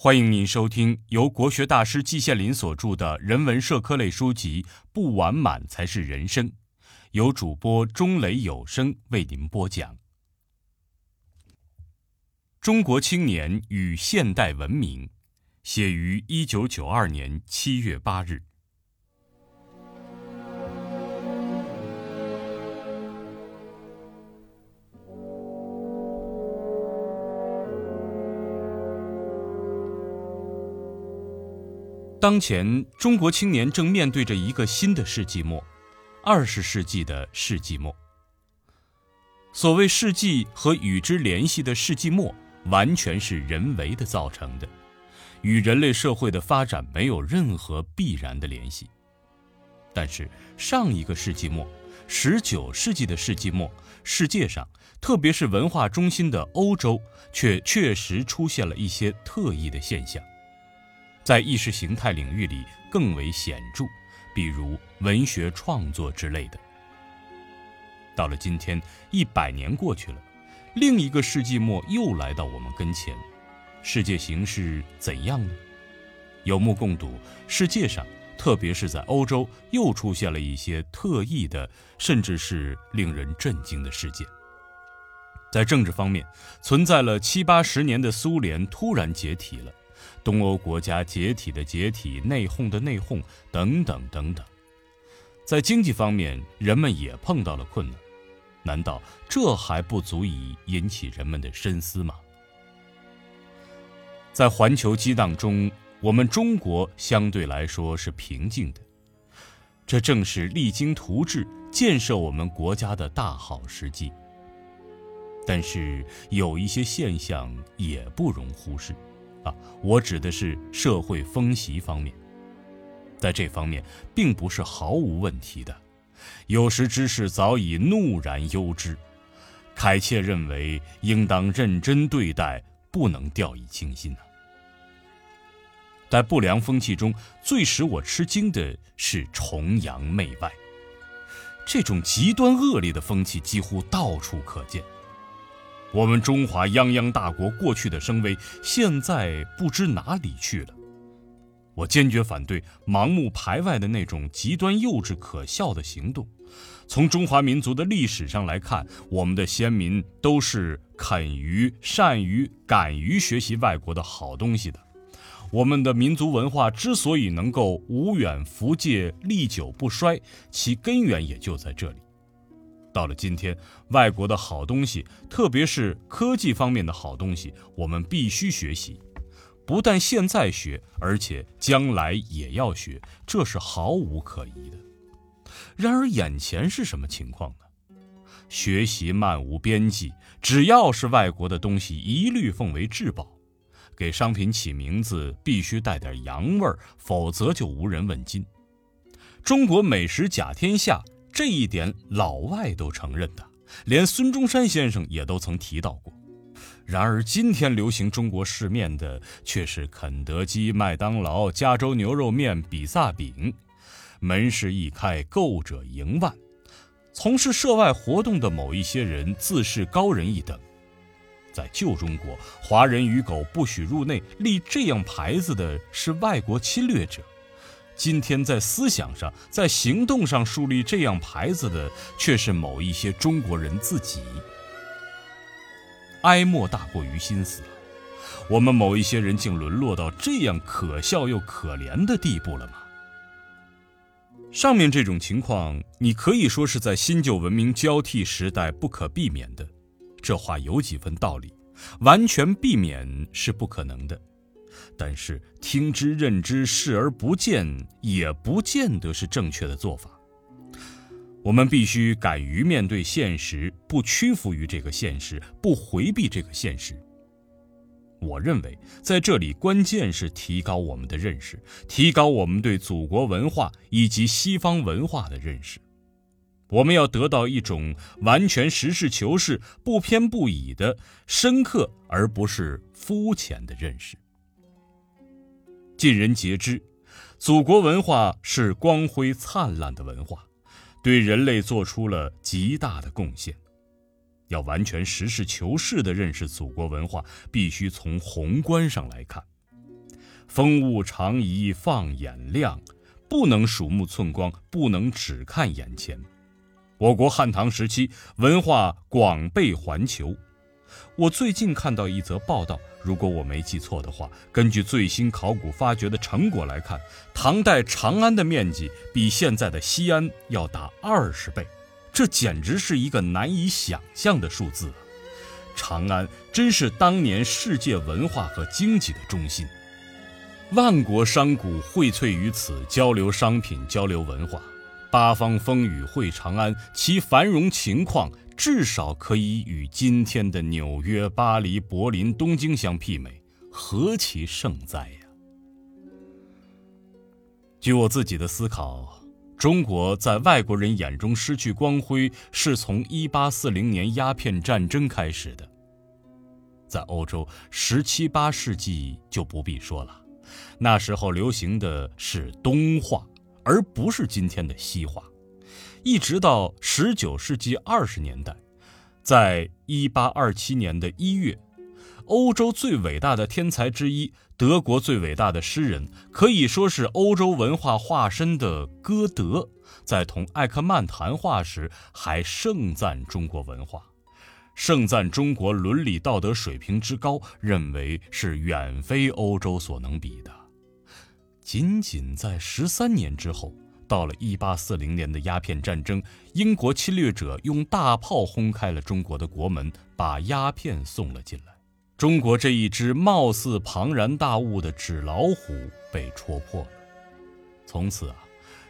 欢迎您收听由国学大师季羡林所著的人文社科类书籍《不完满才是人生》，由主播钟雷有声为您播讲。中国青年与现代文明，写于一九九二年七月八日。当前，中国青年正面对着一个新的世纪末，二十世纪的世纪末。所谓世纪和与之联系的世纪末，完全是人为的造成的，与人类社会的发展没有任何必然的联系。但是，上一个世纪末，十九世纪的世纪末，世界上，特别是文化中心的欧洲，却确实出现了一些特异的现象。在意识形态领域里更为显著，比如文学创作之类的。到了今天，一百年过去了，另一个世纪末又来到我们跟前，世界形势怎样呢？有目共睹，世界上，特别是在欧洲，又出现了一些特异的，甚至是令人震惊的事件。在政治方面，存在了七八十年的苏联突然解体了。东欧国家解体的解体，内讧的内讧，等等等等。在经济方面，人们也碰到了困难，难道这还不足以引起人们的深思吗？在环球激荡中，我们中国相对来说是平静的，这正是励精图治、建设我们国家的大好时机。但是有一些现象也不容忽视。啊，我指的是社会风习方面，在这方面并不是毫无问题的，有识之士早已怒然忧之。凯切认为应当认真对待，不能掉以轻心呐。在不良风气中，最使我吃惊的是崇洋媚外，这种极端恶劣的风气几乎到处可见。我们中华泱泱大国过去的声威，现在不知哪里去了。我坚决反对盲目排外的那种极端幼稚可笑的行动。从中华民族的历史上来看，我们的先民都是肯于、善于、敢于学习外国的好东西的。我们的民族文化之所以能够无远弗届、历久不衰，其根源也就在这里。到了今天，外国的好东西，特别是科技方面的好东西，我们必须学习。不但现在学，而且将来也要学，这是毫无可疑的。然而，眼前是什么情况呢？学习漫无边际，只要是外国的东西，一律奉为至宝。给商品起名字必须带点洋味儿，否则就无人问津。中国美食甲天下。这一点老外都承认的，连孙中山先生也都曾提到过。然而今天流行中国市面的却是肯德基、麦当劳、加州牛肉面、比萨饼，门市一开，购者盈万。从事涉外活动的某一些人自视高人一等，在旧中国，华人与狗不许入内，立这样牌子的是外国侵略者。今天在思想上，在行动上树立这样牌子的，却是某一些中国人自己。哀莫大过于心死，我们某一些人竟沦落到这样可笑又可怜的地步了吗？上面这种情况，你可以说是在新旧文明交替时代不可避免的，这话有几分道理。完全避免是不可能的。但是听之任之，视而不见，也不见得是正确的做法。我们必须敢于面对现实，不屈服于这个现实，不回避这个现实。我认为，在这里关键是提高我们的认识，提高我们对祖国文化以及西方文化的认识。我们要得到一种完全实事求是、不偏不倚的深刻，而不是肤浅的认识。尽人皆知，祖国文化是光辉灿烂的文化，对人类做出了极大的贡献。要完全实事求是地认识祖国文化，必须从宏观上来看。风物长宜放眼量，不能鼠目寸光，不能只看眼前。我国汉唐时期文化广被环球。我最近看到一则报道，如果我没记错的话，根据最新考古发掘的成果来看，唐代长安的面积比现在的西安要大二十倍，这简直是一个难以想象的数字啊！长安真是当年世界文化和经济的中心，万国商贾荟萃于此，交流商品，交流文化，八方风雨会长安，其繁荣情况。至少可以与今天的纽约、巴黎、柏林、东京相媲美，何其盛哉呀！据我自己的思考，中国在外国人眼中失去光辉，是从1840年鸦片战争开始的。在欧洲十七、八世纪就不必说了，那时候流行的是东化，而不是今天的西化。一直到十九世纪二十年代，在一八二七年的一月，欧洲最伟大的天才之一，德国最伟大的诗人，可以说是欧洲文化化身的歌德，在同艾克曼谈话时，还盛赞中国文化，盛赞中国伦理道德水平之高，认为是远非欧洲所能比的。仅仅在十三年之后。到了一八四零年的鸦片战争，英国侵略者用大炮轰开了中国的国门，把鸦片送了进来。中国这一只貌似庞然大物的纸老虎被戳破了。从此啊，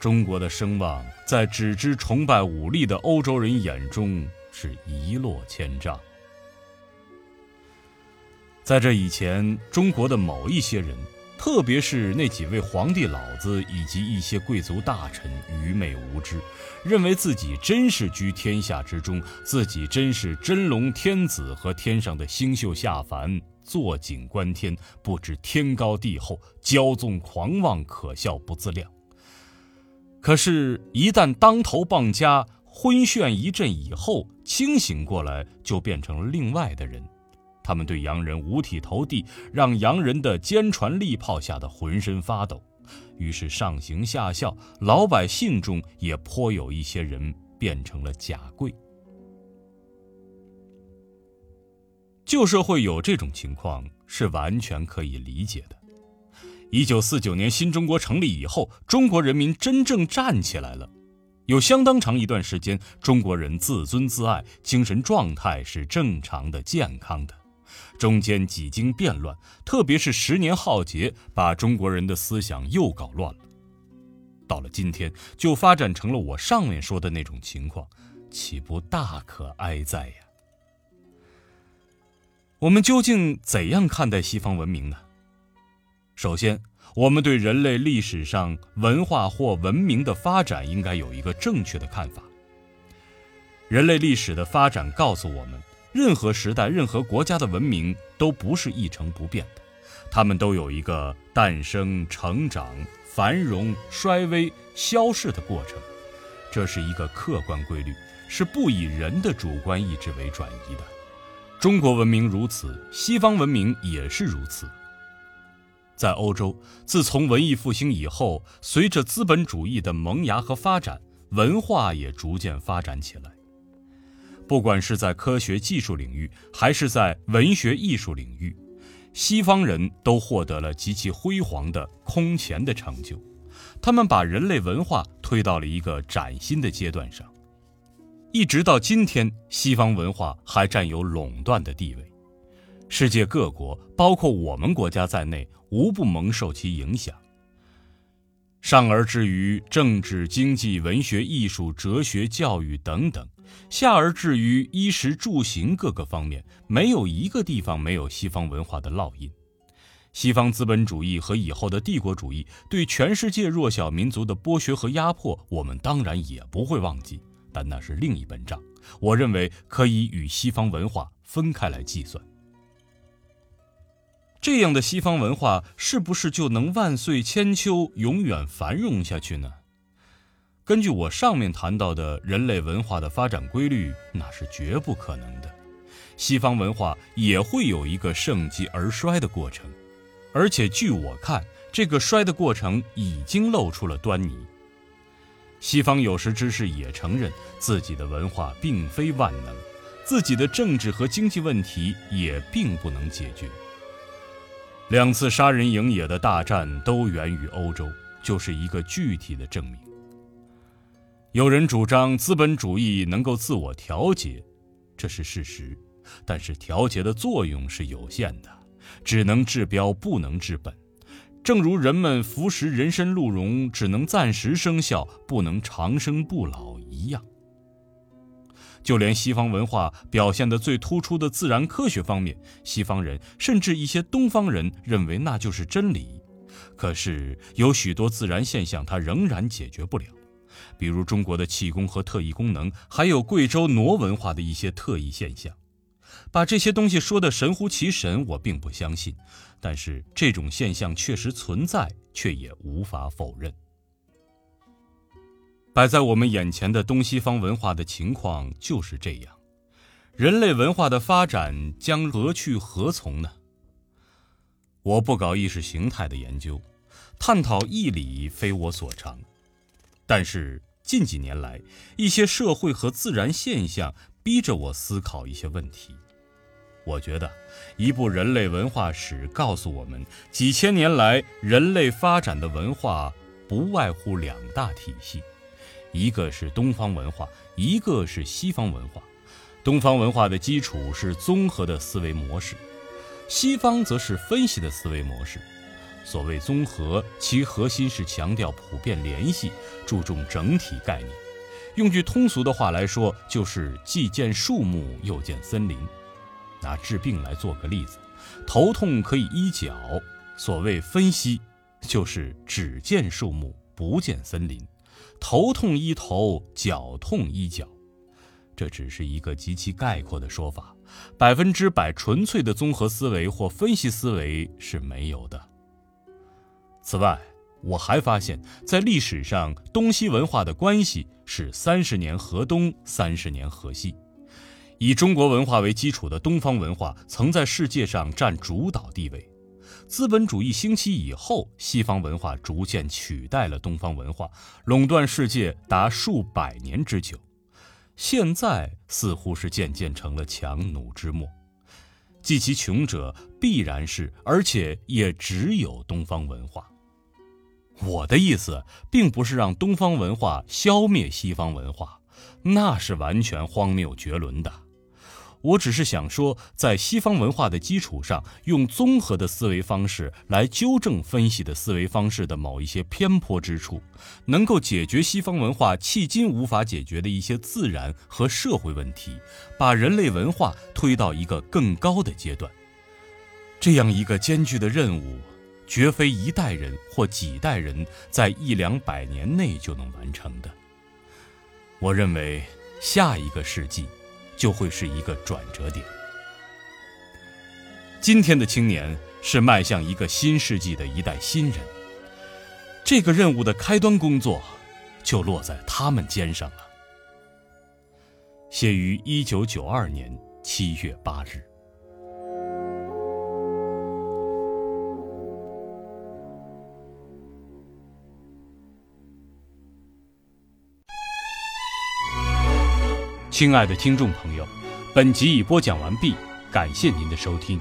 中国的声望在只知崇拜武力的欧洲人眼中是一落千丈。在这以前，中国的某一些人。特别是那几位皇帝老子以及一些贵族大臣愚昧无知，认为自己真是居天下之中，自己真是真龙天子和天上的星宿下凡，坐井观天，不知天高地厚，骄纵狂妄，可笑不自量。可是，一旦当头棒加，昏眩一阵以后，清醒过来，就变成了另外的人。他们对洋人五体投地，让洋人的坚船利炮吓得浑身发抖。于是上行下效，老百姓中也颇有一些人变成了假贵。旧社会有这种情况是完全可以理解的。一九四九年新中国成立以后，中国人民真正站起来了，有相当长一段时间，中国人自尊自爱，精神状态是正常的、健康的。中间几经变乱，特别是十年浩劫，把中国人的思想又搞乱了。到了今天，就发展成了我上面说的那种情况，岂不大可哀哉呀？我们究竟怎样看待西方文明呢？首先，我们对人类历史上文化或文明的发展应该有一个正确的看法。人类历史的发展告诉我们。任何时代、任何国家的文明都不是一成不变的，它们都有一个诞生、成长、繁荣、衰微、消逝的过程，这是一个客观规律，是不以人的主观意志为转移的。中国文明如此，西方文明也是如此。在欧洲，自从文艺复兴以后，随着资本主义的萌芽和发展，文化也逐渐发展起来。不管是在科学技术领域，还是在文学艺术领域，西方人都获得了极其辉煌的空前的成就。他们把人类文化推到了一个崭新的阶段上，一直到今天，西方文化还占有垄断的地位。世界各国，包括我们国家在内，无不蒙受其影响。上而至于政治、经济、文学、艺术、哲学、教育等等，下而至于衣食住行各个方面，没有一个地方没有西方文化的烙印。西方资本主义和以后的帝国主义对全世界弱小民族的剥削和压迫，我们当然也不会忘记，但那是另一本账。我认为可以与西方文化分开来计算。这样的西方文化是不是就能万岁千秋、永远繁荣下去呢？根据我上面谈到的人类文化的发展规律，那是绝不可能的。西方文化也会有一个盛极而衰的过程，而且据我看，这个衰的过程已经露出了端倪。西方有识之士也承认自己的文化并非万能，自己的政治和经济问题也并不能解决。两次杀人营野的大战都源于欧洲，就是一个具体的证明。有人主张资本主义能够自我调节，这是事实，但是调节的作用是有限的，只能治标不能治本。正如人们服食人参鹿茸只能暂时生效，不能长生不老一样。就连西方文化表现的最突出的自然科学方面，西方人甚至一些东方人认为那就是真理。可是有许多自然现象，它仍然解决不了，比如中国的气功和特异功能，还有贵州傩文化的一些特异现象。把这些东西说的神乎其神，我并不相信。但是这种现象确实存在，却也无法否认。摆在我们眼前的东西方文化的情况就是这样，人类文化的发展将何去何从呢？我不搞意识形态的研究，探讨义理非我所长。但是近几年来，一些社会和自然现象逼着我思考一些问题。我觉得，一部人类文化史告诉我们，几千年来人类发展的文化不外乎两大体系，一个是东方文化，一个是西方文化。东方文化的基础是综合的思维模式，西方则是分析的思维模式。所谓综合，其核心是强调普遍联系，注重整体概念。用句通俗的话来说，就是既见树木，又见森林。拿治病来做个例子，头痛可以医脚。所谓分析，就是只见树木，不见森林。头痛医头，脚痛医脚。这只是一个极其概括的说法，百分之百纯粹的综合思维或分析思维是没有的。此外，我还发现，在历史上，东西文化的关系是三十年河东，三十年河西。以中国文化为基础的东方文化曾在世界上占主导地位，资本主义兴起以后，西方文化逐渐取代了东方文化，垄断世界达数百年之久。现在似乎是渐渐成了强弩之末，继其穷者必然是，而且也只有东方文化。我的意思并不是让东方文化消灭西方文化，那是完全荒谬绝伦的。我只是想说，在西方文化的基础上，用综合的思维方式来纠正分析的思维方式的某一些偏颇之处，能够解决西方文化迄今无法解决的一些自然和社会问题，把人类文化推到一个更高的阶段。这样一个艰巨的任务，绝非一代人或几代人在一两百年内就能完成的。我认为，下一个世纪。就会是一个转折点。今天的青年是迈向一个新世纪的一代新人，这个任务的开端工作就落在他们肩上了。写于一九九二年七月八日。亲爱的听众朋友，本集已播讲完毕，感谢您的收听。